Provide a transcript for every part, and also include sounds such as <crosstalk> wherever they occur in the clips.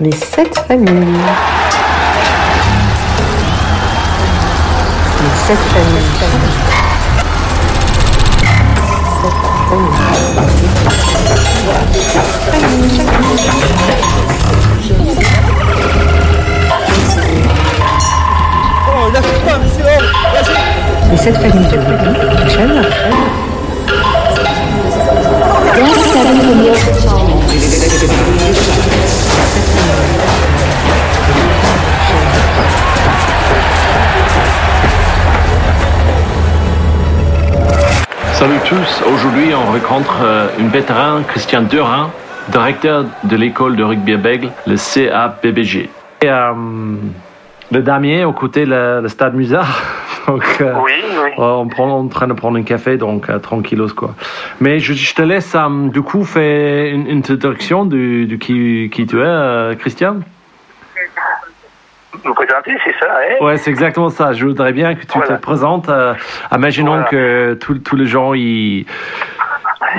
Les sept familles. Les sept familles. Les sept familles de Ruby. Michel Salut tous, aujourd'hui on rencontre euh, une vétéran, Christian Durin, directeur de l'école de rugby à Bègle, le CABBG. Et, euh, le damier, au côté le, le stade Musard. <laughs> Donc, euh, Oui, oui. on, prend, on est en train de prendre un café, donc euh, tranquillos quoi. Mais je, je te laisse euh, du coup faire une, introduction de, de qui, qui tu es, euh, Christian. Vous présenter, c'est ça, hein? Ouais, c'est exactement ça. Je voudrais bien que tu Voilà. te présentes. imaginons Voilà. que tous les gens, ils,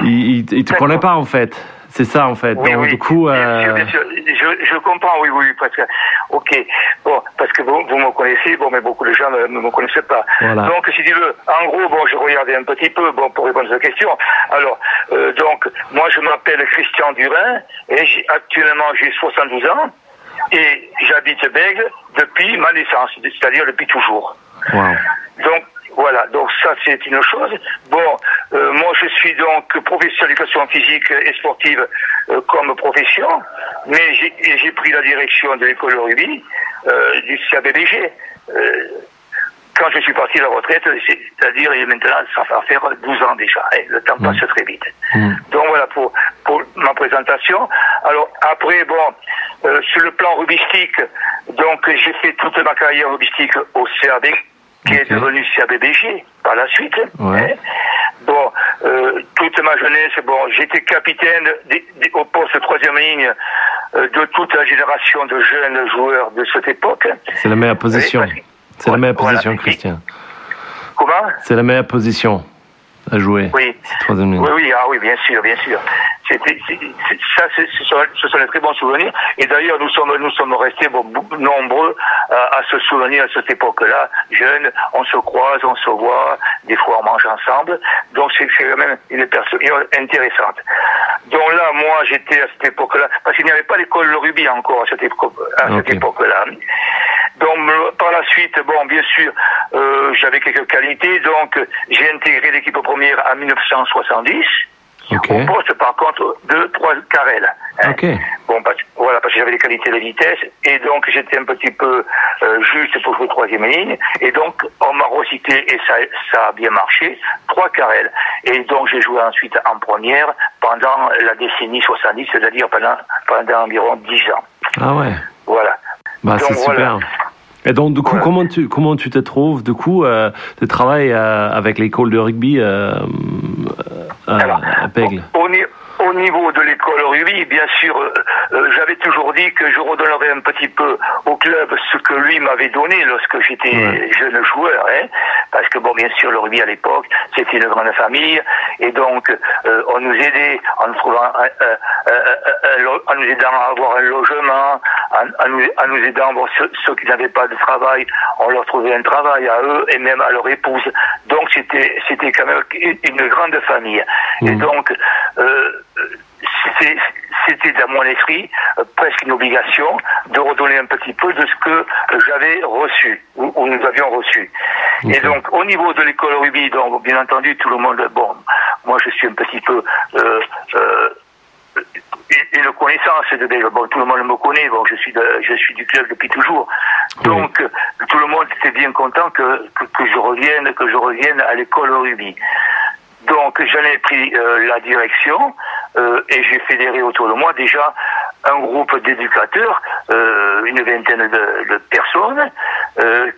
ils te connaissent pas en fait. C'est ça en fait. Oui, Donc oui. du coup, Bien euh, sûr, bien sûr. Je, je comprends, oui, oui, parce que, ok, bon, parce que vous, vous me connaissez, bon, mais beaucoup de gens ne ne me connaissent pas. Voilà. Donc, si tu veux, en gros, bon, je regardais un petit peu, bon, pour répondre à cette question. Alors, euh, donc, moi, je m'appelle Christian Durin, et actuellement, j'ai 72 ans, et j'habite Bègle depuis ma naissance, c'est-à-dire depuis toujours. wow. Donc voilà, donc ça c'est une chose. Bon, euh, moi je suis donc professeur d'éducation physique et sportive euh, comme profession, mais j'ai pris la direction de l'école de rugby euh, du CABBG. Euh, quand je suis parti à la retraite, c'est- c'est-à-dire maintenant, ça va faire 12 ans déjà, hein, le temps passe très vite. Mm. Donc voilà pour, pour ma présentation. Alors après, bon, euh, sur le plan rubistique, donc j'ai fait toute ma carrière rubistique au CAB, qui est devenu CABBG par la suite. Ouais. hein. Bon, euh, toute ma jeunesse, bon, j'étais capitaine au poste troisième ligne euh, de toute la génération de jeunes joueurs de cette époque. C'est la meilleure position. C'est la meilleure Voilà. position, Christian. Comment? C'est la meilleure position à jouer. Oui. Troisième ligne. Oui, oui, ah oui, bien sûr, bien sûr. C'était, ça, c'est- ce sont, ce sont des très bons souvenirs. Et d'ailleurs, nous sommes, nous sommes restés bon, nombreux à, à se souvenir à cette époque-là. Jeunes, on se croise, on se voit, des fois on mange ensemble. Donc c'est quand même une personne intéressante. Donc là, moi, j'étais à cette époque-là, parce qu'il n'y avait pas de rugby encore à cette, époque, à cette époque-là. Donc me- par la suite, bon, bien sûr, euh, j'avais quelques qualités, donc j'ai intégré l'équipe première en 1970. Ok. Au poste, par contre, de trois carrels. hein. Ok. Bon, parce, voilà, parce que j'avais des qualités de vitesse, et donc j'étais un petit peu euh, juste pour jouer troisième ligne, et donc on m'a recyclé, et ça, ça a bien marché, trois carrels. Et donc j'ai joué ensuite en première pendant la décennie 70, c'est-à-dire pendant, pendant environ 10 ans. Ah ouais. Voilà. Bah, c'est voilà. super. Et donc, du coup, Voilà. comment tu comment tu te trouves du coup euh, de travailler euh, avec l'école de rugby euh, euh, Alors, à Pègle Au, au ni- au niveau de l'école rugby, bien sûr, euh, euh, j'avais toujours dit que je redonnerais un petit peu au club ce que lui m'avait donné lorsque j'étais Ouais. jeune joueur. Hein, parce que, bon, bien sûr, le rugby à l'époque, c'était une grande famille. Et donc, euh, on nous aidait en, nous trouvant, lo- en nous aidant à avoir un logement, en, en nous, en nous aidant, bon, ceux, ceux qui n'avaient pas de travail, on leur trouvait un travail à eux et même à leur épouse. Donc, c'était c'était quand même une, grande famille. Et Mhm. donc, euh, c'était c'était dans mon esprit euh, presque une obligation de redonner un petit peu de ce que euh, j'avais reçu ou, ou nous avions reçu. Et donc au niveau de l'école rugby, donc bien entendu tout le monde, bon, moi je suis un petit peu euh, euh, une connaissance de. Bon, tout le monde me connaît. Bon, je suis de- je suis du club depuis toujours. Donc euh, tout le monde était bien content que, que que je revienne que je revienne à l'école rugby. Donc j'en ai pris euh, la direction euh, et j'ai fédéré autour de moi déjà un groupe d'éducateurs, euh, une vingtaine de, de personnes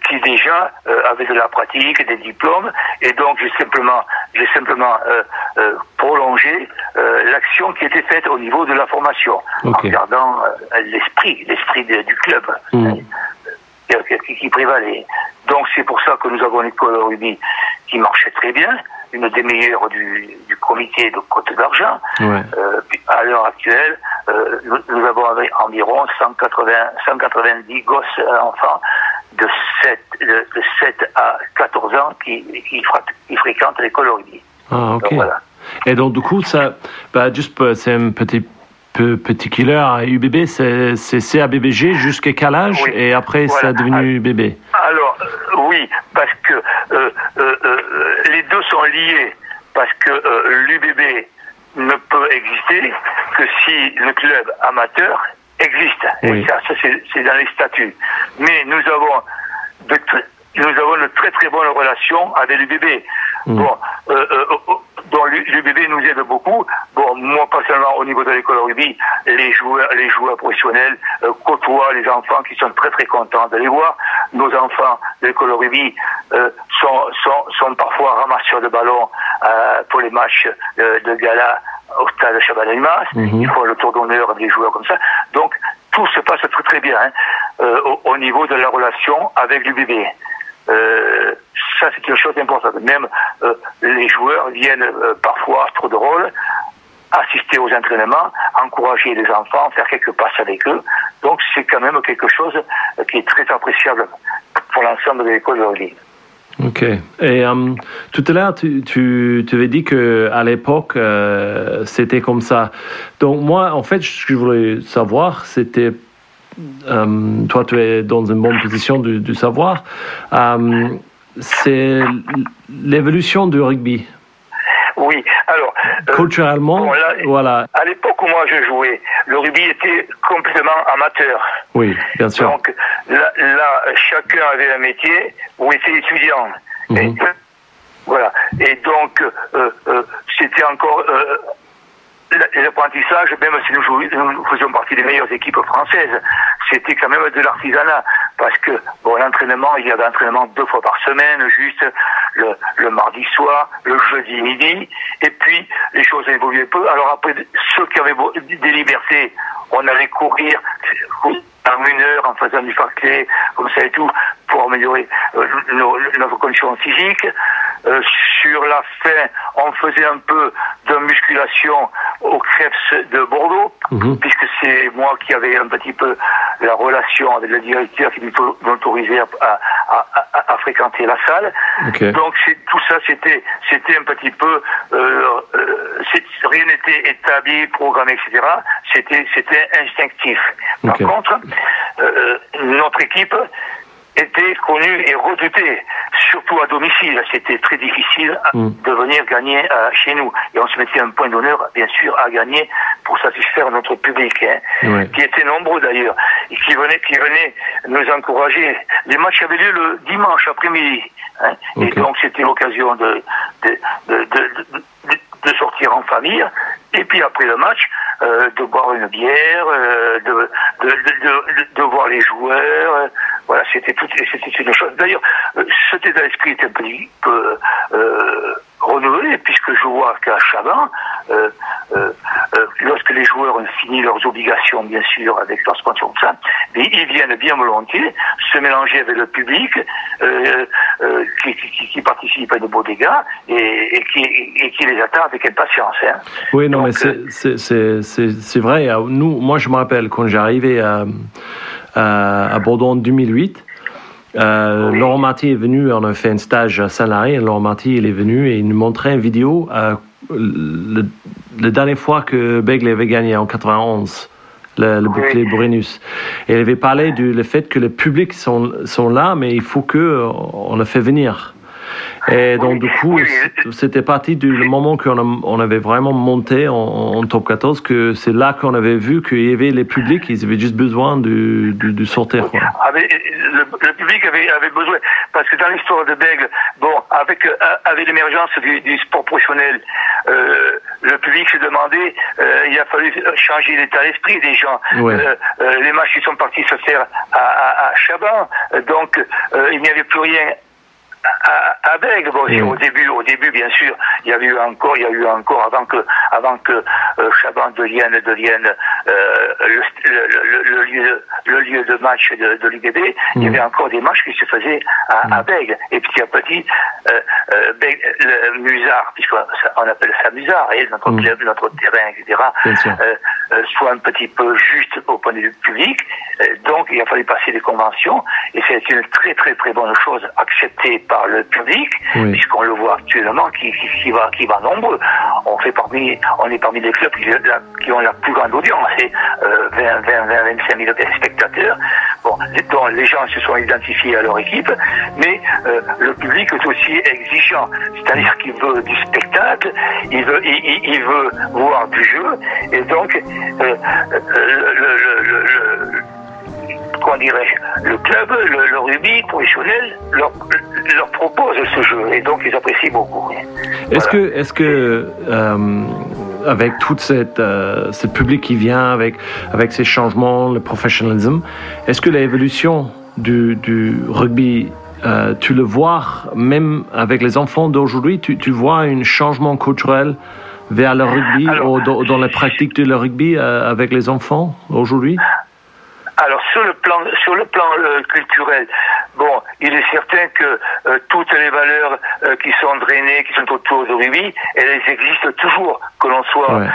qui déjà avaient de la pratique, des diplômes et donc j'ai simplement j'ai simplement prolongé l'action qui était faite au niveau de la formation en gardant l'esprit l'esprit du club Mhm. qui, prévalait. Donc c'est pour ça que nous avons une école de rugby qui marchait très bien, une des meilleures du, du comité de Côte d'Argent. Ouais. Euh, à l'heure actuelle, euh, nous, nous avons environ 180, 190 gosses euh, enfants de 7, de, de 7 à 14 ans qui, qui, qui fréquentent l'école rugby. Ah, ok. Donc, voilà. Et donc, du coup, ça, bah, juste, pour- c'est un petit peu particulier à UBB, c'est CABBG jusqu'à quel âge Oui. Et après, ça a devenu UBB. Alors, euh, oui, parce que euh, euh, euh, les deux sont liés, parce que l'UBB ne peut exister que si le club amateur existe. Oui. Et ça, ça, c'est dans les statuts. Mais nous avons de, nous avons de très très bonnes relations avec l'UBB. Mm. Bon, bon, l'UBB nous aide beaucoup. Bon, moi personnellement, au niveau de l'école rugby, les joueurs, les joueurs professionnels euh, côtoient les enfants qui sont très très contents de les voir. Nos enfants de l'école rugby euh, sont, sont, sont parfois ramasseurs de ballons euh, pour les matchs euh, de gala au stade Chabanelimas. Mhm. Ils font le tour d'honneur des joueurs comme ça. Donc tout se passe très très bien hein, euh, au, au niveau de la relation avec l'UBB. Ça, c'est une chose importante. Même euh, les joueurs viennent euh, parfois, trop de rôle, assister aux entraînements, encourager les enfants, faire quelques passes avec eux. Donc, c'est quand même quelque chose euh, qui est très appréciable pour l'ensemble de l'école de rugby. Ok. Et euh, tout à l'heure, tu, tu, tu avais dit que à l'époque, c'était comme ça. Donc moi, en fait, ce que je voulais savoir, c'était, toi, tu es dans une bonne position de, de savoir, c'est l'évolution du rugby. Oui, alors... euh, Culturellement, bon, là, voilà. À l'époque où moi je jouais, le rugby était complètement amateur. Oui, bien sûr. Donc là, là, chacun avait un métier ou était étudiant. Mhm. Et, voilà. Et donc, euh, euh, c'était encore l'apprentissage, même si nous, nous faisions partie des meilleures équipes françaises, c'était quand même de l'artisanat. Parce que, bon, l'entraînement, il y avait l'entraînement deux fois par semaine, juste le, mardi soir, le jeudi midi, et puis les choses évoluaient peu. Alors après, ceux qui avaient des libertés, on allait courir en une heure en faisant du farclé, comme ça et tout, pour améliorer euh, nos- notre condition physique. Euh, sur la fin, on faisait un peu de musculation au Krebs de Bordeaux, Mhm. puisque c'est moi qui avais un petit peu la relation avec le directeur qui m'autorisait à, à, à- à fréquenter la salle. Donc tout ça, c'était c'était un petit peu euh, euh, rien n'était établi, programmé, etc. C'était c'était instinctif. Par contre, notre équipe était connue et redoutée, surtout à domicile. C'était très difficile Mm. de venir gagner euh, chez nous. Et on se mettait un point d'honneur, bien sûr, à gagner pour satisfaire notre public, hein, Ouais. qui était nombreux d'ailleurs, et qui venaient, qui venaient nous encourager. Les matchs avaient lieu le dimanche après-midi. hein. Et donc c'était l'occasion de, de, de, de, de- sortir en famille, et puis après le match, euh, de boire une bière, euh, de, de, de, de voir les joueurs. Euh, voilà, c'était tout, c'était une chose. D'ailleurs, euh, cet état d'esprit est un petit peu euh, renouvelé, puisque je vois qu'à Chaban, euh, euh, euh, lorsque les joueurs ont fini leurs obligations, bien sûr, avec leurs sponsors, tout ça, ils viennent bien volontiers se mélanger avec le public euh, euh, qui, qui, qui participe à de beaux dégâts et, et, qui, et qui les attend avec impatience. Hein. Oui, non, mais Donc, c'est- euh, c'est c'est- c'est- c'est vrai. Euh, Nous, moi, je me rappelle quand j'ai arrivé à, à, à Bordeaux en 2008. Euh. Laurent Marty est venu, on a fait un stage à et Laurent Marty il est venu et il nous montrait une vidéo euh, le, la dernière fois que Begle avait gagné en 91, le, le bouclier Brennus. Et il avait parlé du le fait que le public sont, sont là, mais il faut que euh, on le fait venir. Et donc, du coup, c'était parti du moment qu'on avait vraiment monté en, en top 14, que c'est là qu'on avait vu qu'il y avait les publics, ils avaient juste besoin de, de, de sortir. Quoi. Le, le public avait, avait besoin, parce que dans l'histoire de Bègle, bon, avec, euh, avec l'émergence du, du sport professionnel, euh, le public se demandait, euh, il a fallu changer l'état d'esprit des gens. Ouais. Euh, les matchs ils sont partis se faire à, à, à Chaban, donc il n'y avait plus rien Bègle. Bon, Mm. au début, au début, bien sûr, il y a eu encore, il y a eu encore avant que, avant que euh, Chaban devienne, devienne euh, le, le, lieu, le lieu de match de, de l'UBB, il y Mm. avait encore des matchs qui se faisaient à, à Bègle. Et petit à petit, euh, euh, Bègle- le Musard, puisqu'on on appelle ça Musard, et notre Mm. club, notre terrain, etc. Euh, soit un petit peu juste au point de vue public. Euh, donc, il a fallu passer des conventions, et c'est une très très très bonne chose acceptée par le public, Oui. puisqu'on le voit actuellement, qui, qui, qui va qui va nombreux. On fait parmi, on est parmi les clubs qui, la- qui ont la plus grande audience, c'est euh, 20, 20, 20, 25 000 spectateurs. Bon, les- dont les gens se sont identifiés à leur équipe, mais euh, le public est aussi exigeant, c'est-à-dire qu'il veut du spectacle, il veut, il- il veut voir du jeu, et donc euh, euh, le, le, le, le- le- comment dirais-je, le club, le, rugby professionnel leur, leur propose ce jeu, et donc ils apprécient beaucoup. Est-ce Voilà. que, est-ce que euh, avec tout cette, euh, ce public qui vient, avec, avec ces changements, le professionnalisme, est-ce que l'évolution du, du rugby, euh, tu le vois même avec les enfants d'aujourd'hui, tu, tu vois un changement culturel vers le rugby Alors, ou dans, dans la pratique le rugby euh, avec les enfants aujourd'hui? Alors sur le plan sur le plan euh, culturel, bon, il est certain que euh, toutes les valeurs euh, qui sont drainées, qui sont autour du rugby, elles existent toujours, que l'on soit. Ouais.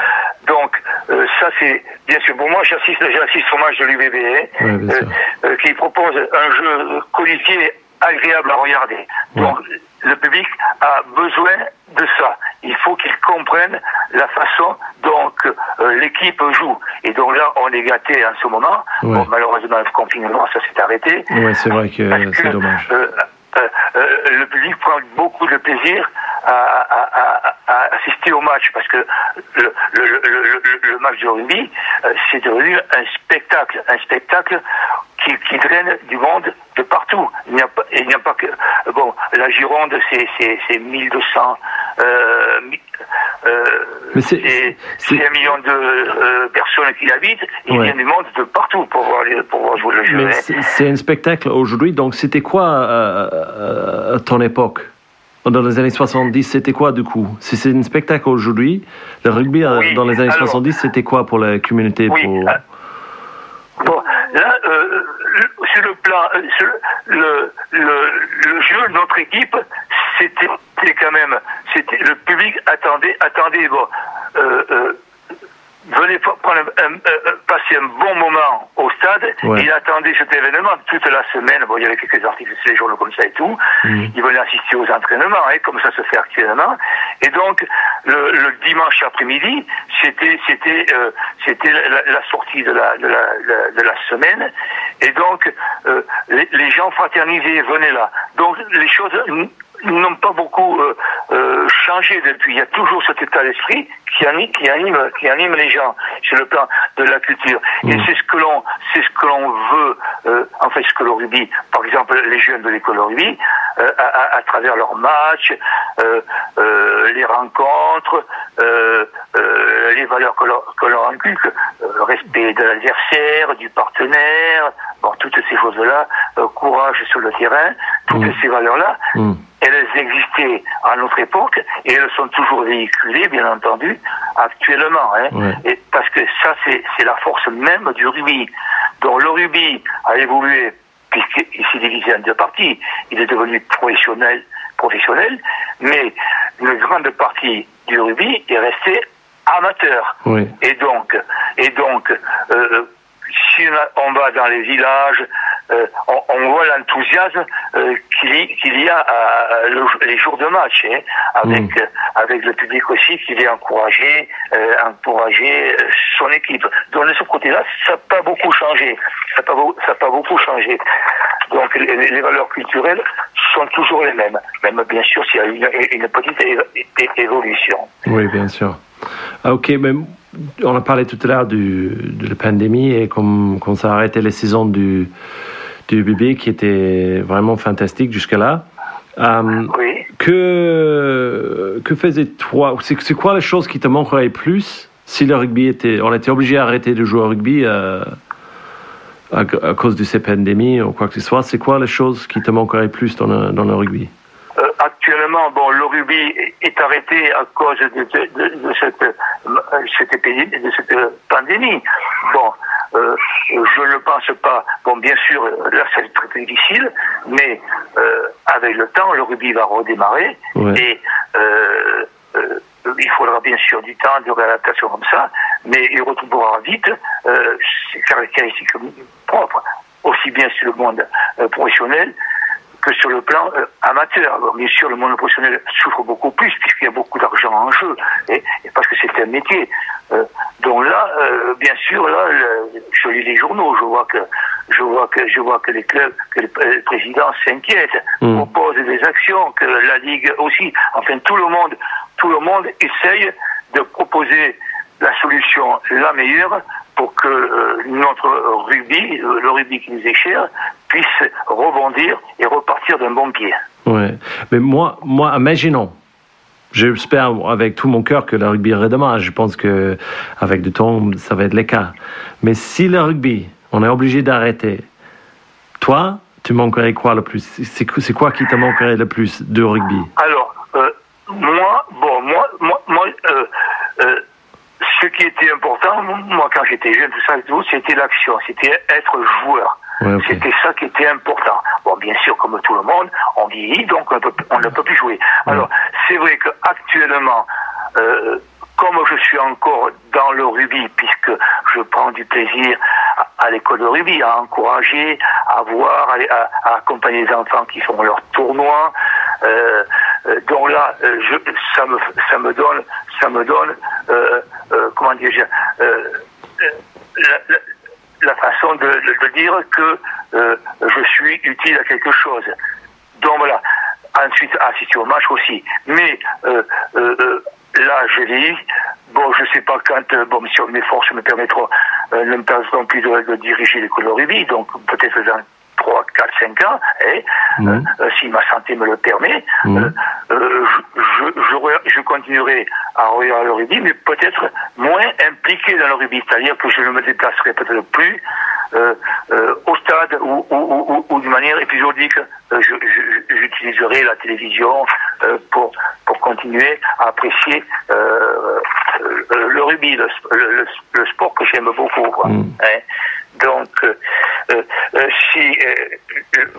Donc euh, ça c'est bien sûr. Pour moi, j'assiste j'assiste au match de l'UBB, Ouais, euh, qui propose un jeu codifié agréable à regarder. Donc le public a besoin de ça. Il faut qu'il comprenne la façon dont euh, l'équipe joue. Et donc là, on est gâté en ce moment. Ouais. Bon, malheureusement, le confinement, ça s'est arrêté. Oui, c'est vrai que c'est dommage. euh, euh, euh, le public prend beaucoup de plaisir à, à- à- à assister au match parce que le, le, le, le- match de rugby, euh, c'est devenu un spectacle, un spectacle qui, qui draine du monde de partout. Il n'y a pas, il n'y a pas que bon, la Gironde, c'est c'est c'est 1200. Euh, c'est- un million de euh, personnes qui y habitent. Il Ouais. vient du monde de partout pour voir, les- pour voir jouer le jeu. Hein. c'est un spectacle aujourd'hui, donc c'était quoi euh, euh, à ton époque? Dans les années 70, c'était quoi du coup? Si c'est un spectacle aujourd'hui, le rugby euh, Oui, dans les années alors- 70, c'était quoi pour la communauté Oui, pour... euh, Bon, là, le- sur le plan, sur le, le, le jeu de notre équipe, c'était quand même, c'était le public attendait, attendait, bon, euh, euh, venez prendre un- un- passer un bon moment au stade. Ouais. Il attendait cet événement toute la semaine. Bon, il y avait quelques articles sur les journaux comme ça et tout. Mhm. Il venait assister aux entraînements, hein, comme ça se fait actuellement. Et donc, le, le dimanche après-midi, c'était c'était euh, c'était la, sortie de la, de la de la semaine. Et donc, euh, les, les gens fraternisaient, venaient là. Donc, les choses n'ont pas beaucoup euh, euh, changé depuis. Il y a toujours cet état d'esprit qui anime, qui anime, qui anime les gens sur le plan de la culture. Et Mm. c'est ce que l'on, c'est ce que l'on veut, euh, en fait, ce que le rugby, par exemple, les jeunes de l'école rugby, euh, à, à- à travers leurs matchs, euh, euh, les rencontres, euh, euh, les valeurs que l'on, que l'on inculque, euh, le respect de l'adversaire, du partenaire, bon, toutes ces choses-là, euh, courage sur le terrain, toutes Mm. ces valeurs-là, Mm. Elles existaient à notre époque et elles sont toujours véhiculées, bien entendu, actuellement. Hein. Ouais. Et parce que ça, c'est la force même du rugby. Donc le rugby a évolué puisqu'il s'est divisé en deux parties. Il est devenu professionnel, professionnel, mais une grande partie du rugby est restée amateur. Oui. Et donc, et donc, euh, si on va dans les villages, euh, on, on voit l'enthousiasme euh, qu'il y, a à, le- les jours de match, hein, avec Mm. avec le public aussi qui vient encourager, euh, encourager euh, son équipe. Donc de ce côté-là, ça n'a pas beaucoup changé. Ça n'a pas, ça beaucoup changé. Donc les, les valeurs culturelles sont toujours les mêmes, même bien sûr s'il y a une, une petite évolution. Oui, bien sûr. Ah, ok, mais on a parlé tout à l'heure de la pandémie et comme, comme ça a arrêté les saisons du, du bébé qui était vraiment fantastique jusque-là. Euh, Oui. que, que faisais-toi C'est quoi les choses qui te manqueraient plus si le rugby était. On était obligé d'arrêter de jouer au rugby euh, à, à cause de ces pandémies ou quoi que ce soit? C'est quoi les choses qui te manqueraient plus dans le, dans le rugby? Euh, actuellement, bon, le rugby est arrêté à cause de, de- de- de cette, cette cette pandémie. Je ne pense pas. Bon, bien sûr, là, c'est très très difficile, mais euh, avec le temps, le rugby va redémarrer Ouais. et euh, euh, il faudra bien sûr du temps de réadaptation comme ça, mais il retrouvera vite euh, ses caractéristiques propres, aussi bien sur le monde euh, professionnel que sur le plan euh, amateur. Alors, bien sûr, le monde professionnel souffre beaucoup plus puisqu'il y a beaucoup d'argent en jeu et, et parce que c'est un métier. Euh, donc là, euh, bien sûr, là, le- je lis les journaux, je vois que je vois que je vois que les clubs, que le, euh, le président s'inquiète, Mm. propose des actions, que la ligue aussi. Enfin, tout le monde, tout le monde essaye de proposer la solution la meilleure pour que euh, notre rugby, euh, le rugby qui nous est cher, puisse rebondir et repartir d'un bon pied. Ouais. Mais moi, moi, imaginons. J'espère avec tout mon cœur que le rugby redémarre. Je pense que avec du temps, ça va être le cas. Mais si le rugby, on est obligé d'arrêter, toi, tu manquerais quoi le plus? C'est c'est quoi qui te manquerait le plus de rugby Alors, euh, moi, bon, moi, moi, moi euh, ce qui était important, moi, quand j'étais jeune, tout ça, et tout, c'était l'action, c'était être joueur. Ouais. C'était ça qui était important. Bon, bien sûr, comme tout le monde, on vieillit, donc on, peut- on ne peut plus jouer. Alors, c'est vrai qu'actuellement, euh, comme je suis encore dans le rugby, puisque je prends du plaisir à, à l'école de rugby, à encourager, à voir, à, accompagner les enfants qui font leur tournoi, euh, euh, donc là, euh, je, ça me, ça me donne, ça me donne, euh, euh, comment dire, euh, euh, la, la- la façon de, dire que euh, je suis utile à quelque chose. Donc voilà. Ensuite, assister au match aussi. Mais euh, euh, euh, là, je lis. Bon, je sais pas quand. euh, bon, si mes forces me permettront, euh, ne me permettront plus de, diriger de rugby. Donc peut-être dans 3, 4, 5 ans, eh, Mhm. euh, si ma santé me le permet, Mhm. euh, euh, je, je, je, continuerai à regarder le rugby, mais peut-être moins impliqué dans le rugby, c'est-à-dire que je ne me déplacerai peut-être plus euh, euh, au stade ou, ou, ou, ou- de manière épisodique. Euh, je- J'utiliserai la télévision euh, pour, pour continuer à apprécier euh, euh, le rugby, le, le, le- sport que j'aime beaucoup. Quoi. Mm. Hein. Donc, euh, euh, euh, si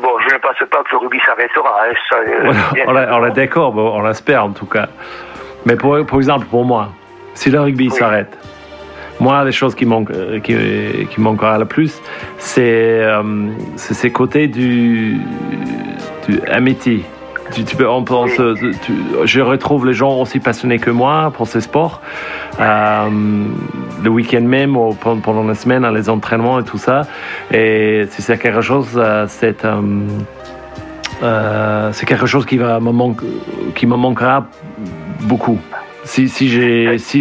bon, je ne pense pas que le rugby s'arrêtera. Hein, on l'a d'accord, bon, on l'espère en tout cas. Mais pour, pour exemple, pour moi, si le rugby s'arrête, moi, les choses qui manquent, qui, qui manquera le plus, c'est c'est ces côtés du, du amitié. Tu- je retrouve les gens aussi passionnés que moi pour ces sports. Euh, le week-end même, ou pendant, la semaine, les entraînements et tout ça. Et si c'est quelque chose, euh, c'est euh, euh, quelque chose qui, va me manque, qui me manquera beaucoup si, si,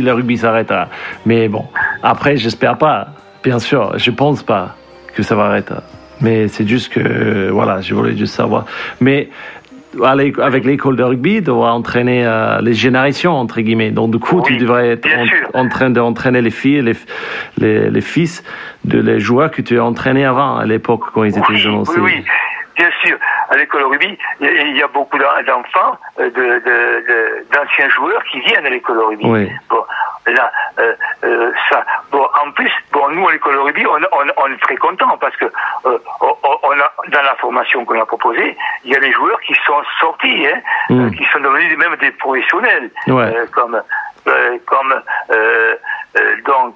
le rugby s'arrêtera. Mais bon, après, j'espère pas, bien sûr, je pense pas que ça va arrêter. Mais c'est juste que, voilà, je voulais juste savoir. Mais avec l'école de rugby, doit entraîner euh, les générations, entre guillemets. Donc, du coup, tu devrais être en, train d'entraîner les filles, les, les, les fils de les joueurs que tu as entraînés avant, à l'époque, quand ils étaient jeunes aussi. Oui, oui, bien sûr. À l'école de rugby, il y a- beaucoup d'en- d'enfants, euh, de- de- de- d'anciens joueurs qui viennent à l'école de rugby. Oui. Bon, là, euh, euh, ça. Bon, en plus, bon, nous à l'école de rugby, on, on- on est très contents parce que euh, on, a dans la formation qu'on a proposée, il y a des joueurs qui sont sortis, hein, Mm. qui sont devenus même des professionnels, Ouais. comme comme donc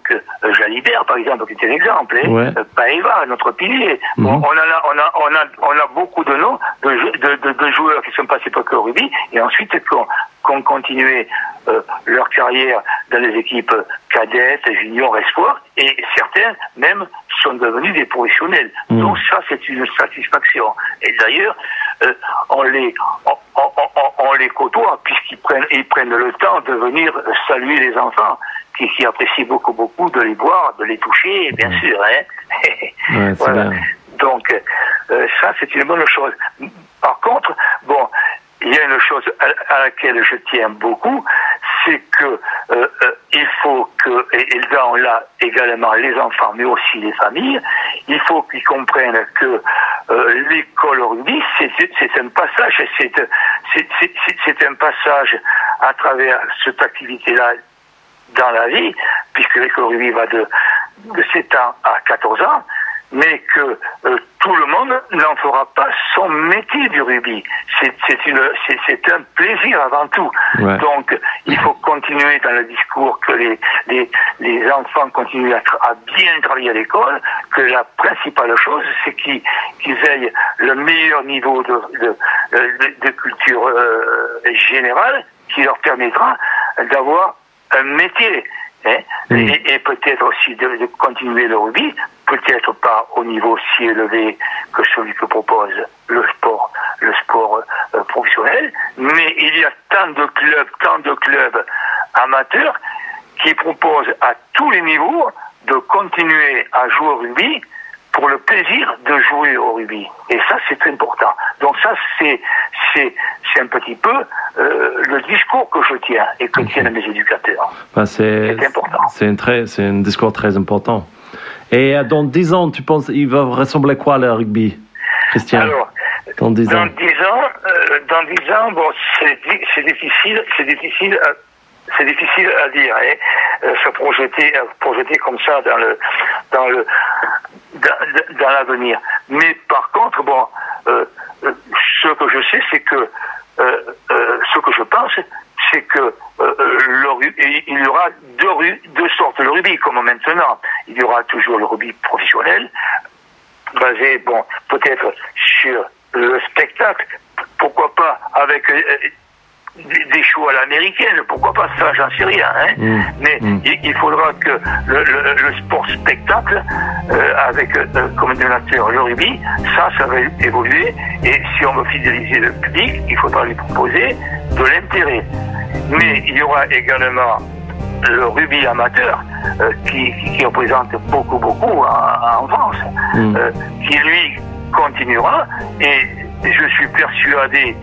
Jalibert par exemple, qui est un exemple, hein, Ouais. Paeva, notre pilier. Mhm. Bon, on, en a, on, a, on, a, on a beaucoup de noms de, de, de, de joueurs qui sont passés par le rugby et ensuite qui ont, qui ont continué euh, leur carrière dans les équipes cadettes, juniors, espoirs et certains même sont devenus des professionnels. Mhm. Donc ça, c'est une satisfaction. Et d'ailleurs, euh, on, les, on, on, on- on les côtoie puisqu'ils prennent, ils prennent le temps de venir saluer les enfants qui, qui apprécient beaucoup, beaucoup de les voir, de les toucher, bien sûr. Hein. <laughs> Ouais, c'est Voilà. bien. Donc, euh, ça, c'est une bonne chose. Par contre, bon, il y a une chose à, laquelle je tiens beaucoup, c'est que euh, euh, il faut que, et, là on également les enfants, mais aussi les familles, il faut qu'ils comprennent que euh, l'école rugby, c'est un passage, c'est un passage à travers cette activité-là dans la vie, puisque l'école rugby va de, de 7 ans à 14 ans, mais que euh, tout le monde n'en fera pas son métier du rugby. C'est un plaisir avant tout. Ouais. Donc il faut continuer dans le discours que les les, les enfants continuent à, à bien travailler à l'école, que la principale chose c'est qu'ils qu'ils aient le meilleur niveau de de, de, de culture euh, générale qui leur permettra d'avoir un métier. Hein? Et, et peut-être aussi de, de continuer le rugby, peut-être pas au niveau si élevé que celui que propose le sport, le sport euh, professionnel, mais il y a tant de clubs, tant de clubs amateurs qui proposent à tous les niveaux de continuer à jouer au rugby pour le plaisir de jouer au rugby. Et ça, c'est très important. Donc ça, c'est c'est c'est un petit peu euh, le discours que je tiens et que tiennent mes éducateurs. Ben, c'est important. c'est un très c'est un discours très important. Et euh, dans 10 ans, tu penses il va ressembler à quoi le rugby, Christian? Alors, Dans 10 dans ans. dix ans, euh, dans dix ans, bon, c'est di- c'est difficile, c'est difficile, à, c'est difficile à dire, hein, euh, se projeter, projeter comme ça dans le, dans le, dans, dans l'avenir. Mais par contre, bon, euh, euh, ce que je sais, c'est que, euh, ce que je pense, c'est que le il y aura deux, deux sortes de rugby, comme maintenant. Il y aura toujours le rugby professionnel, basé, bon, peut-être sur le spectacle, pourquoi pas avec des, des shows à l'américaine, pourquoi pas ça, j'en sais rien. Hein. Mm. Mais Mm. il, il faudra que le, le- le sport spectacle, euh, avec euh, comme dénominateur le rugby, ça, ça va évoluer. Et si on veut fidéliser le public, il faudra lui proposer de l'intérêt. Mais il y aura également le rugby amateur euh, qui, représente beaucoup, beaucoup en, en France, Mm. qui lui continuera. Et je suis persuadé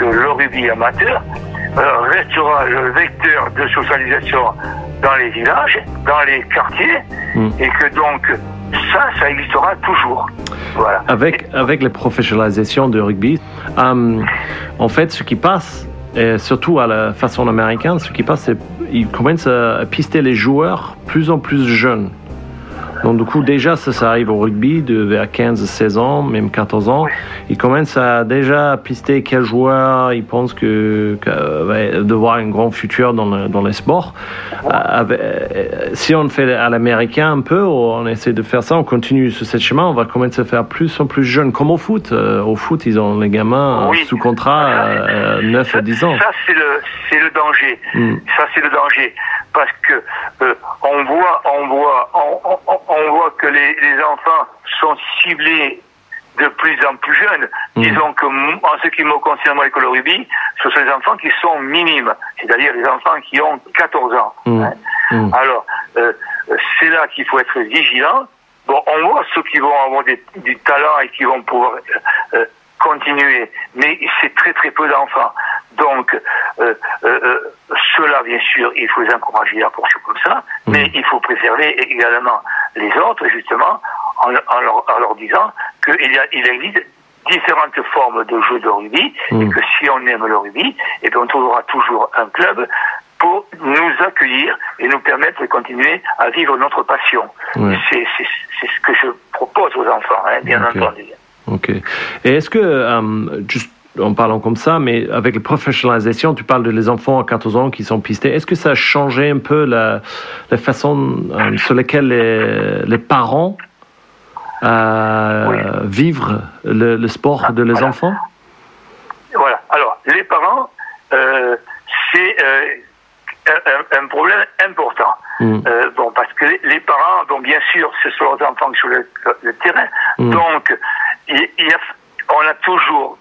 que le rugby amateur euh, restera le vecteur de socialisation dans les villages, dans les quartiers, Mm. et que donc ça, ça existera toujours. Voilà. Avec, avec la professionnalisation du rugby, euh, en fait, ce qui passe, et surtout à la façon américaine, ce qui passe, c'est qu'ils commencent à pister les joueurs plus en plus jeunes. Donc, du coup, déjà, ça, ça arrive au rugby de vers 15, 16 ans, même 14 ans. Ils commencent à déjà pister quel joueur ils pensent que, que va devoir un grand futur dans, le, dans les sports. Euh, avec- euh, si on le fait à l'américain un peu, on essaie de faire ça, on continue sur ce chemin, on va commencer à faire plus en plus jeune, comme au foot. Euh, au foot, ils ont les gamins euh, Oui. sous contrat euh, 9 à 10 ans. Ça, c'est le, c'est le danger. Mm. Ça, c'est le danger. Parce que euh, on voit, on voit, on, on- on voit que les, les enfants sont ciblés de plus en plus jeunes. Mm. Disons que en ce qui me concerne, moi, l'école rugby, ce sont les enfants qui sont minimes, c'est-à-dire les enfants qui ont 14 ans. Mm. hein. Mm. Alors, euh, c'est là qu'il faut être vigilant. Bon, on voit ceux qui vont avoir des, du talent et qui vont pouvoir euh, euh, continuer, mais c'est très très peu d'enfants. Donc, euh, euh, euh, ceux-là, bien sûr, il faut les encourager à poursuivre comme ça, Mm. mais il faut préserver également les autres, justement, en, en leur, en leur disant qu'il il existe différentes formes de jeux de rugby, Mm. et que si on aime le rugby, et bien on trouvera toujours un club pour nous accueillir et nous permettre de continuer à vivre notre passion. Ouais. C'est ce que je propose aux enfants, hein, bien entendu. Ok. Et est-ce que, euh, juste en parlant comme ça, mais avec la professionnalisation, tu parles de les enfants à 14 ans qui sont pistés, est-ce que ça a changé un peu la, la façon euh, sur laquelle les, les parents euh, Oui. vivent le, le sport de les Voilà. enfants? Voilà. Alors, les parents, euh, c'est un, un- problème important. Mm. Euh, bon, parce que les parents, bon, bien sûr, ce sont leurs enfants sur le, le terrain. Mm. Donc, il, il y a, on a toujours,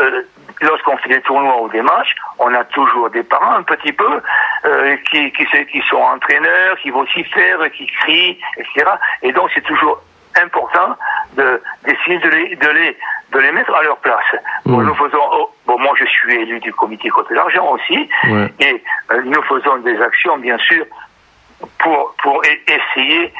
euh, lorsqu'on fait des tournois ou des matchs, on a toujours des parents un petit peu euh, qui, qui, qui sont entraîneurs, qui vont s'y faire, qui crient, etc. Et donc, c'est toujours important de d'essayer de les, de les de les mettre à leur place. Bon, Mm. nous faisons, oh, bon, moi je suis élu du comité contre l'argent aussi, Ouais. et euh, nous faisons des actions, bien sûr, pour, pour e- essayer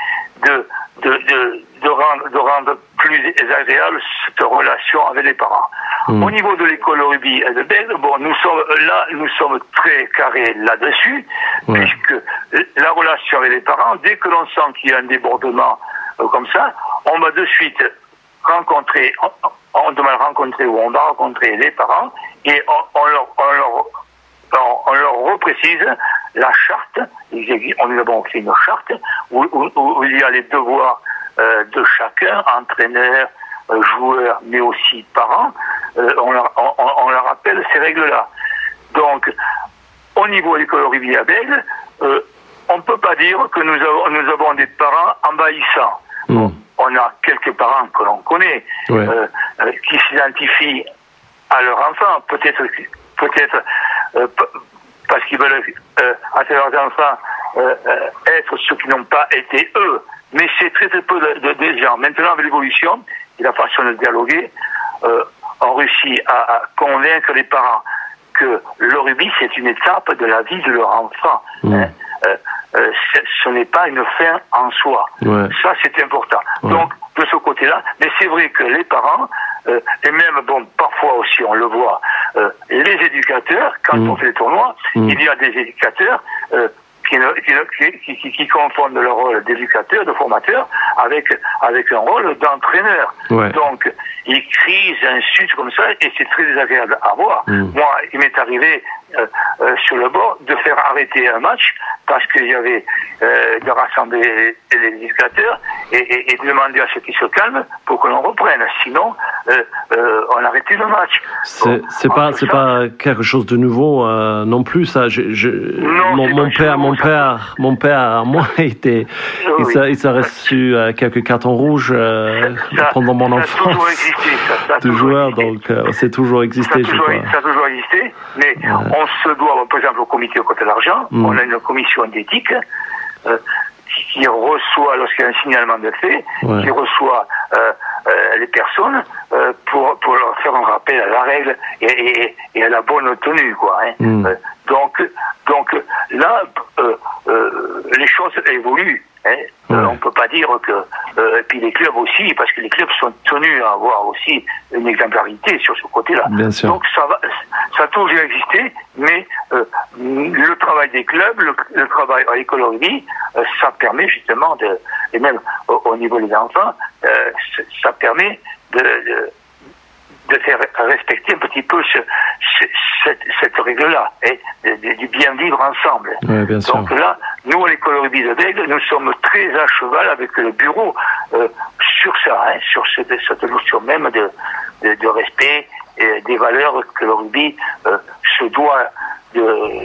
de, de, de, de, rendre, de rendre plus agréable cette relation avec les parents. Mm. Au niveau de l'école rugby et de Bègle, bon, nous sommes là, nous sommes très carrés là-dessus, Ouais. puisque la relation avec les parents, dès que l'on sent qu'il y a un débordement euh, comme ça, on va de suite rencontrer, on, demande rencontrer ou on va rencontrer les parents et on, leur, on leur, on, leur reprécise la charte. On nous avons fait une charte où, où- il y a les devoirs euh, de chacun, entraîneur, euh, joueur, mais aussi parents. Euh, on, leur, on, leur rappelle ces règles-là. Donc, au niveau de l'école rugby à Bègle, euh, on ne peut pas dire que nous avons, nous avons des parents envahissants. On a quelques parents que l'on connaît Ouais. euh, euh, qui s'identifient à leur enfant, peut-être peut-être euh, parce qu'ils veulent euh, à leurs enfants être ceux qui n'ont pas été eux. Mais c'est très très peu de, de, des gens. Maintenant, avec l'évolution et la façon de dialoguer, on réussit à, à convaincre les parents que le rugby, c'est une étape de la vie de leur enfant. Mm. hein. Euh, euh, ce n'est pas une fin en soi. Ouais. Ça, c'est important. Ouais. Donc, de ce côté-là, mais c'est vrai que les parents, euh, et même, bon, parfois aussi, on le voit, les éducateurs, quand Mm. on fait des tournois, Mm. il y a des éducateurs qui, qui, confondent leur rôle d'éducateur, de formateur, avec, avec un rôle d'entraîneur. Ouais. Donc, ils crient, ils insultent comme ça, et c'est très désagréable à voir. Mm. Moi, il m'est arrivé sur le bord de faire arrêter un match parce qu'il y avait euh, de rassembler les éducateurs et, et, et de demander à ceux qui se calment pour que l'on reprenne. Sinon, euh, euh, on arrêtait le match. C'est Bon, pas c'est pas quelque chose de nouveau euh, non plus ça. Je, je- Non, mon, père mon père mon père moi <laughs> était il Oui. s'est il s'est reçu euh, quelques cartons rouges euh, ça- pendant mon ça a toujours enfance existé, ça, ça a <laughs> toujours joueur existé. donc euh, c'est toujours Ça a, existé je toujours, crois. ça a toujours existé, mais on se doit, par exemple, au comité contre l'argent, Mm. on a une commission d'éthique euh, qui, reçoit, lorsqu'il y a un signalement de fait, Ouais. qui reçoit euh, euh, les personnes pour, pour leur faire un rappel à la règle et, et, et à la bonne tenue. Quoi, hein. Mm. Donc, donc là, les choses évoluent. Hein. Euh, on peut pas dire que euh, et puis les clubs aussi, parce que les clubs sont tenus à avoir aussi une exemplarité sur ce côté-là. Bien sûr. Donc ça va, ça a toujours existé, mais euh, le travail des clubs, le, le travail à l'école rugby, euh, ça permet justement de, et même au, au niveau des enfants, euh, ça permet de, de, de faire respecter un petit peu ce, ce- cette, cette règle-là, et de- du bien vivre ensemble. Ouais, bien sûr. Donc là, nous, à l'école de Bègle, nous sommes très à cheval avec le bureau euh, sur ça, hein, sur cette, cette notion même de, de, de respect des valeurs que le rugby euh, se doit de,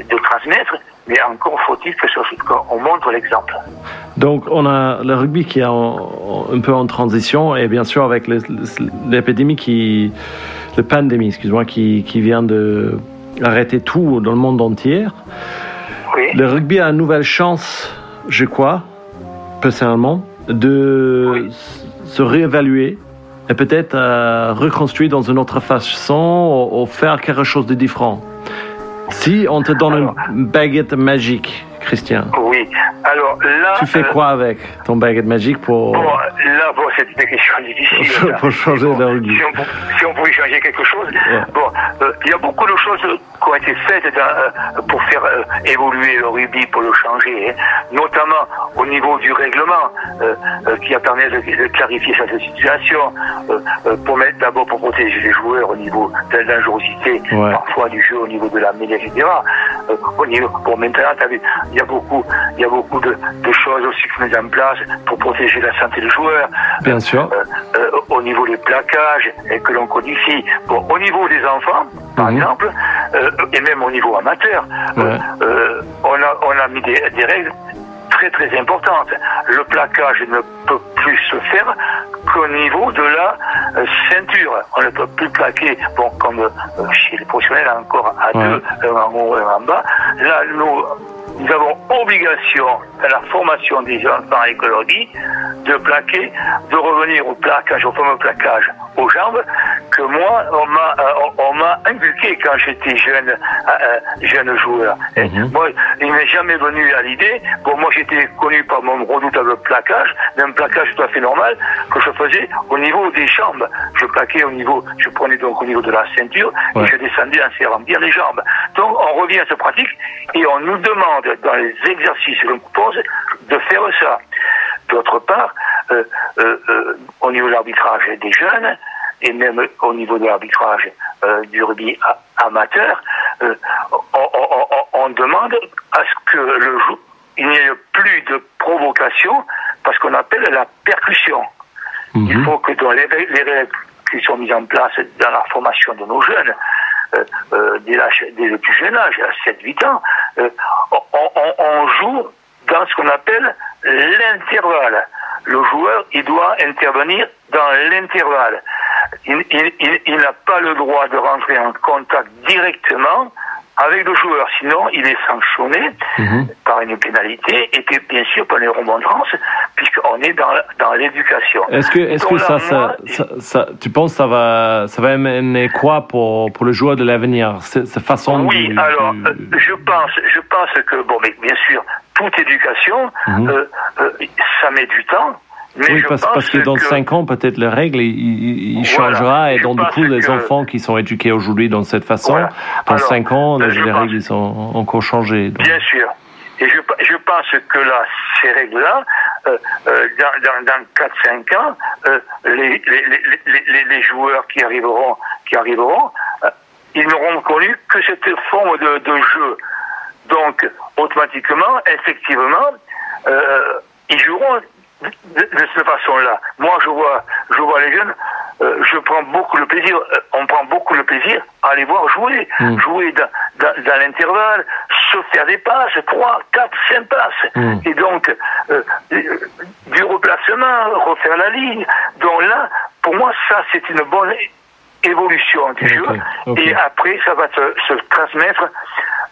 de transmettre, mais encore faut-il qu'on montre l'exemple. Donc, on a le rugby qui est en- un peu en transition et bien sûr avec l'épidémie qui, le pandémie, excuse-moi, qui, qui vient de arrêter tout dans le monde entier. Oui. Le rugby a une nouvelle chance, je crois, personnellement, de Oui. se réévaluer et peut-être euh, reconstruire dans une autre façon ou, ou faire quelque chose de différent. Si on te donne Alors. une baguette magique, Christian, Oui. Alors là. tu fais euh, quoi avec ton baguette magique pour... Bon, là, bon, c'est une question difficile. <laughs> Pour- pour changer Bon, le rugby. Si on, pou- si on pouvait changer quelque chose. Bon, euh, il y a beaucoup de choses qui ont été faites dans, euh, pour faire euh, évoluer le rugby, pour le changer, hein. notamment au niveau du règlement, qui a permis de, de clarifier cette situation, pour mettre d'abord pour protéger les joueurs au niveau de la dangerosité, Ouais. parfois du jeu, au niveau de la mêlée, etc. Au niveau, bon, maintenant, t'as vu, il y a beaucoup, il y a beaucoup de, de choses aussi qui sont mises en place pour protéger la santé des joueurs. Bien sûr. Euh, euh, au niveau des plaquages et que l'on codifie. Bon, au niveau des enfants, par Mhm. exemple, euh, et même au niveau amateur, Ouais. on, a, on a mis des, des règles très très importantes. Le plaquage ne peut plus se faire qu'au niveau de la euh, ceinture. On ne peut plus plaquer, bon, comme euh, chez les professionnels, encore à Ouais. deux, un en haut et un en bas. Là, nous, nous avons obligation, à la formation des enfants à l'écologie, de plaquer, de revenir au plaquage, au fameux plaquage aux jambes, que moi, on m'a, euh, on, m'a inculqué quand j'étais jeune, euh, euh, jeune joueur. Et Mhm. Moi, il m'est jamais venu à l'idée, bon, moi j'étais connu par mon redoutable plaquage, mais un plaquage tout à fait normal, que je faisais au niveau des jambes. Je plaquais au niveau, je prenais donc au niveau de la ceinture, Ouais. et je descendais en serrant bien les jambes. Donc, on revient à cette pratique, et on nous demande, dans les exercices que l'on propose, de faire ça. D'autre part, euh, euh, euh, au niveau de l'arbitrage des jeunes et même au niveau de l'arbitrage du rugby amateur, on, on- on- on demande à ce que le jou- il n'y ait plus de provocation parce qu'on appelle la percussion. Il Mhm. faut que dans les, règles- les règles qui sont mises en place dans la formation de nos jeunes, dès, l'âge- dès le plus jeune âge, à 7-8 ans, euh, on, joue dans ce qu'on appelle l'intervalle. Le joueur, il doit intervenir dans l'intervalle. Il n'a pas le droit de rentrer en contact directement avec le joueur, sinon il est sanctionné Mhm. par une pénalité et puis bien sûr par une remontrance, puisqu'on est dans, dans l'éducation. Est-ce que, est-ce que ça, là, ça, moi, ça, ça- tu penses que ça va, ça va amener quoi pour, pour le joueur de l'avenir? Cette cette façon Oui, du- alors du- euh, je pense, je pense que bon, mais bien sûr, toute éducation, Mhm. euh, euh, ça met du temps. Mais Oui, parce, parce que dans que 5 ans, peut-être les règles, il, il- il Voilà. changera et donc du coup, les que- enfants qui sont éduqués aujourd'hui dans cette façon, Voilà. dans Alors, 5 ans, euh, les, pense- règles ils sont encore changées. donc. Bien sûr. Et je, je pense que là, ces règles-là, euh, euh, dans, dans, dans 4-5 ans, euh, les, les, les, les, les- les joueurs qui arriveront, qui arriveront euh, ils n'auront connu que cette forme de, de jeu. Donc, automatiquement, effectivement, euh, ils joueront de, cette façon-là. Moi, je vois, je vois les jeunes, euh, je prends beaucoup de plaisir, euh, on prend beaucoup de plaisir à les voir jouer, Mm. jouer dans, dans, dans l'intervalle, se faire des passes, 3, 4, 5 passes. Mm. Et donc, euh, du replacement, refaire la ligne. Donc là, pour moi, ça, c'est une bonne évolution du jeu. Et après, ça va se, se transmettre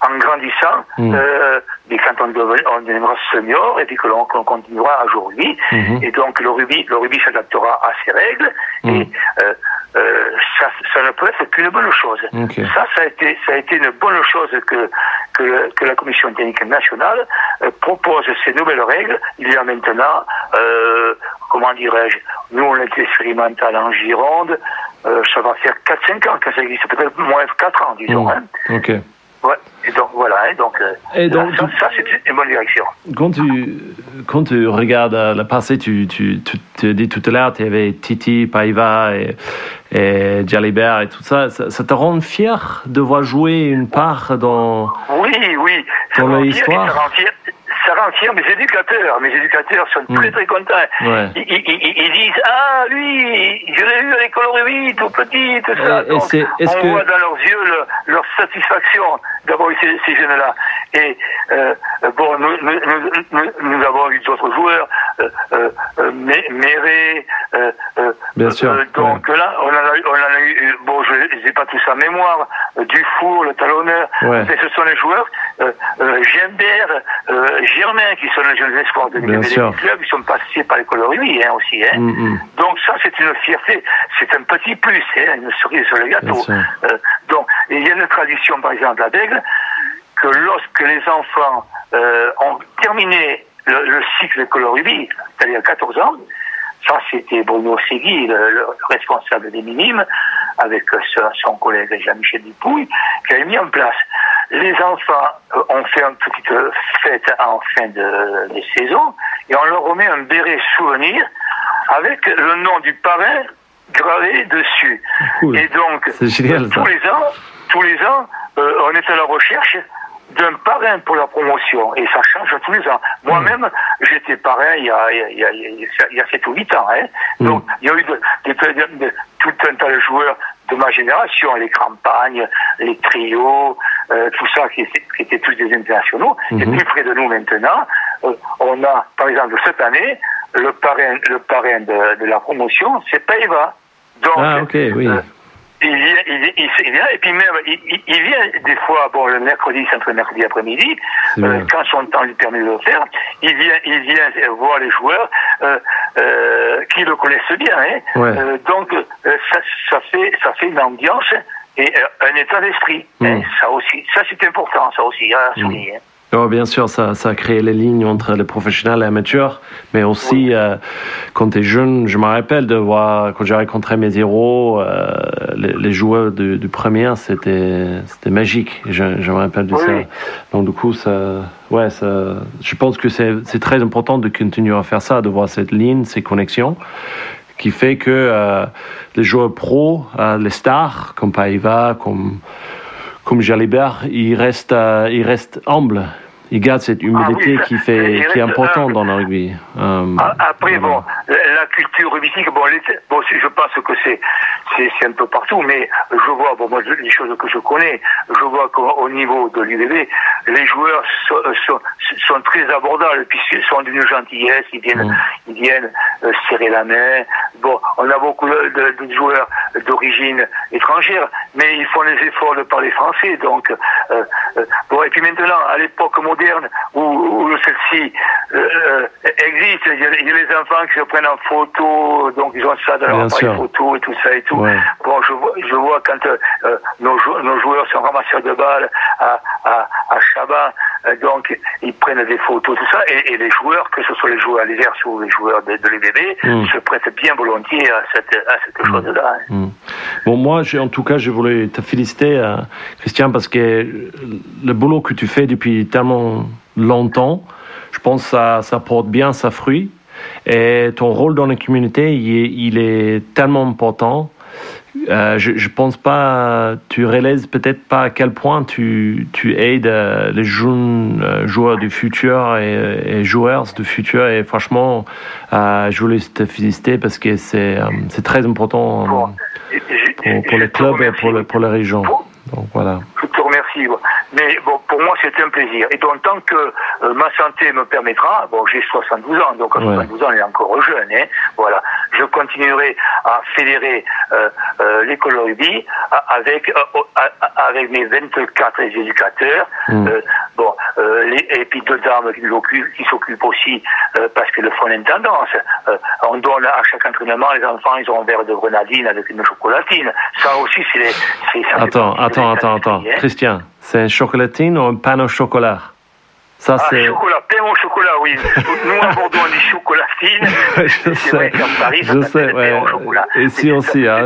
en grandissant, Mm. euh, et quand on, deviendra senior, et puis que l'on qu'on continuera à jouer. Mhm. Et donc, le rugby, le rugby s'adaptera à ces règles. Mm. Et euh, euh, ça, ça ne peut être qu'une bonne chose. Ça, ça a été, ça a été une bonne chose que que, que la Commission technique nationale euh, propose ces nouvelles règles. Il y a maintenant, euh, comment dirais-je, nous on était expérimental en Gironde, euh, ça va faire 4-5 ans que ça existe, peut-être moins 4 ans, disons. Mm. Hein. Ouais. Et donc voilà, hein, donc, euh, Et donc, ça, tu- ça, c'est une bonne direction. Quand tu, quand tu regardes euh, le passé, tu, tu, tu, dit tout à l'heure, tu avais Titi, Paiva et, et Jalibert et tout ça. ça. ça te rend fier de voir jouer une part dans... Oui, oui. Dans rend fier, l'histoire. Ça rend fier, ça mes éducateurs. Mes éducateurs sont Mm. très très contents. Ouais. Ils, ils- ils- ils disent Ah, lui, je l'ai vu à l'école rugby, tout petit, tout ça. Et- Donc, on que- voit dans leurs yeux le- leur satisfaction d'avoir eu ces, ces jeunes-là. Et euh, bon, nous, nous, nous, nous- nous avons eu d'autres joueurs, euh, euh, euh, Mé- Méré, euh, Bien sûr, donc là, on en a eu, on en a eu bon, je ne ai pas tous en mémoire, Dufour, le talonneur, Ouais. mais ce sont les joueurs, Gimbert, Germain, qui sont les jeunes espoirs de Bien sûr. clubs, ils sont passés par l'école hein, aussi. Hein. Mm, mm. Donc ça, c'est une fierté, c'est un petit plus, hein, une cerise sur le gâteau. Euh, donc, il y a une tradition, par exemple, à Bègle, que lorsque les enfants euh, ont terminé le, le cycle d'école de rugby, c'est-à-dire à 14 ans, ça c'était Bruno Segui, le, le responsable des minimes, avec son, son collègue Jean-Michel Dupouille, qui avait mis en place. Les enfants euh, ont fait une petite euh, fête en fin de, saison et on leur remet un béret souvenir avec le nom du parrain gravé dessus. Cool. Et donc, génial, tous les ans, tous les ans, euh, on est à la recherche d'un parrain pour la promotion et ça change tous les ans. Moi-même, j'étais parrain il y a, il y a, il y a, il y a 7 ou 8 ans. Hein. Mm. Donc, il y a eu de, de- de- de- tout un tas de joueurs de ma génération, les campagnes, les trios, euh, tout ça qui, était- qui étaient tous des internationaux. Et Mhm. plus près de nous maintenant, euh, on a, par exemple, cette année, le parrain, le parrain de, de la promotion, c'est Paiva. Donc, Ah, ok, oui. euh, il vient, il, il, il vient, et puis même, il, vient des fois, bon, le mercredi, c'est entre mercredi après-midi, euh, quand son temps lui permet de le faire, il vient, il vient voir les joueurs euh, euh, qui le connaissent bien. Hein. Ouais. Euh, donc, euh, ça, ça, fait, ça fait une ambiance et euh, un état d'esprit. Mm. hein. Ça aussi, ça c'est important, ça aussi, à souligner. hein. Oh, bien sûr, ça, ça a créé les lignes entre les professionnels et les amateurs, mais aussi euh, quand tu es jeune, je me rappelle de voir, quand j'ai rencontré mes héros, euh, les, les joueurs du, du premier, c'était magique, je, je me rappelle de Oui. ça. Donc du coup, ça, ouais, ça, je pense que c'est très important de continuer à faire ça, de voir cette ligne, ces connexions, qui fait que euh, les joueurs pros, euh, les stars, comme Paiva, comme comme Jalibert, il reste, euh, il reste humble. Il garde cette humilité Ah ça- qui fait, qui est importante dans le rugby. Euh, A- Après, voilà. bon, la culture rugbyistique, bon, les- bon, je pense que c'est, c'est, un peu partout, mais je vois, bon, moi, les choses que je connais, je vois qu'au au niveau de l'UBB, les joueurs sont, sont, sont très abordables, puisqu'ils sont d'une gentillesse, ils viennent, Mm. ils viennent euh, serrer la main. Bon, on a beaucoup de, de- de joueurs d'origine étrangère, mais ils font les efforts de parler français, donc, euh, euh, bon, et puis maintenant, à l'époque moderne, où, où le celle-ci euh, euh, existe, il y, a, il y a les enfants qui se prennent en photo, donc ils ont ça dans leur appareil photo et tout ça et tout. Ouais. Bon, je vois, je vois quand euh, nos, jou- nos joueurs sont ramasseurs de balles à, à, à Chabat, euh, donc ils prennent des photos, tout ça, et, et les joueurs, que ce soit les joueurs des Verts ou les joueurs de, de l'UBB, Mm. se prêtent bien volontiers à cette, à cette chose-là. hein. Mm. Bon, moi, en tout cas, je voulais te féliciter, euh, Christian, parce que le boulot que tu fais depuis tellement longtemps, je pense que ça, ça porte bien sa fruit. Et ton rôle dans la communauté, il est, il est tellement important. Euh, je, je pense pas, tu réalises peut-être pas à quel point tu, tu aides euh, les jeunes euh, joueurs du futur et, et joueurs du futur. Et franchement, euh, je voulais te féliciter parce que c'est euh, très important. euh, pour, pour te clubs et pour, le- pour la région. Donc voilà. Mais bon, pour moi, c'est un plaisir. Et donc, tant que euh, ma santé me permettra, bon, j'ai 72 ans, donc à Ouais. 72 ans, on est encore jeune, hein, voilà. Je continuerai à fédérer euh, euh, avec, euh, avec mes 24 éducateurs. Mm. Euh, bon, les- et puis deux dames qui, s'occupent aussi parce qu'elles font l'intendance. On donne à chaque entraînement, les enfants, ils ont un verre de grenadine avec une chocolatine. Ça aussi, c'est... Attends, attends, attends, attends. hein. Christian, c'est un chocolatine ou un pain au chocolat? Ça, Ah, c'est. chocolat, pain au chocolat, oui. Nous, à Bordeaux, on dit chocolatine. <laughs> je C'est vrai sais, qu'en Paris, ça je sais, pain ouais. au chocolat. Et c'est hein,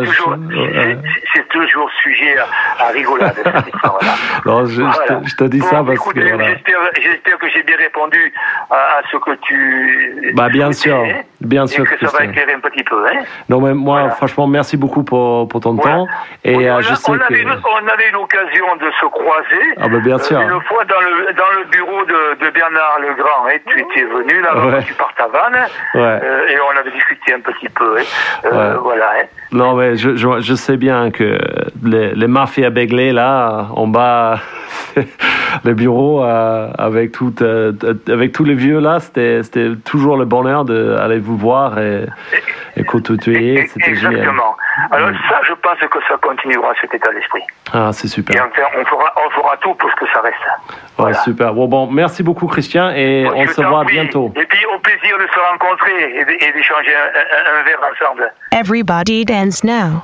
toujours- je- ouais. c'est- toujours sujet à, à rigolade. cette <laughs> histoire-là. Non, je, je te, je te dis Bon, ça parce écoute, que. Voilà. J'espère que j'ai bien répondu à, à ce que tu. Bah, bien sûr, bien sûr, Et que ça va éclairer un petit peu. Hein. Non, mais moi, Voilà. franchement, merci beaucoup pour, pour ton temps. Et on, euh, a- je sais on avait, que. on avait l'occasion de se croiser. Ah, bah, bien euh, sûr. une fois dans le, dans le bureau de, de Bernard Legrand. hein. Tu étais venu là, Ouais. tu à Vannes. Ouais. euh, et on avait discuté un petit peu. hein. Euh, Ouais. Voilà. hein. Non, mais je, je, je sais bien que les, les mafias béglés, là, en bas, <laughs> le bureau, euh, avec, tout, avec tous les vieux, là, c'était toujours le bonheur d'aller vous voir et, et côtoyer. Et- génial. Exactement. Alors ça, je pense que ça continuera cet état d'esprit. Ah, c'est Et super. on fera, on fera tout pour que ça reste. Ouais, Voilà. super. Bon, bon, merci beaucoup, Christian, et Bon, on se voit prie. bientôt. Et puis, au plaisir de se rencontrer et d'échanger un, un- un verre ensemble. Everybody dance now.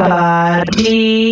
Everybody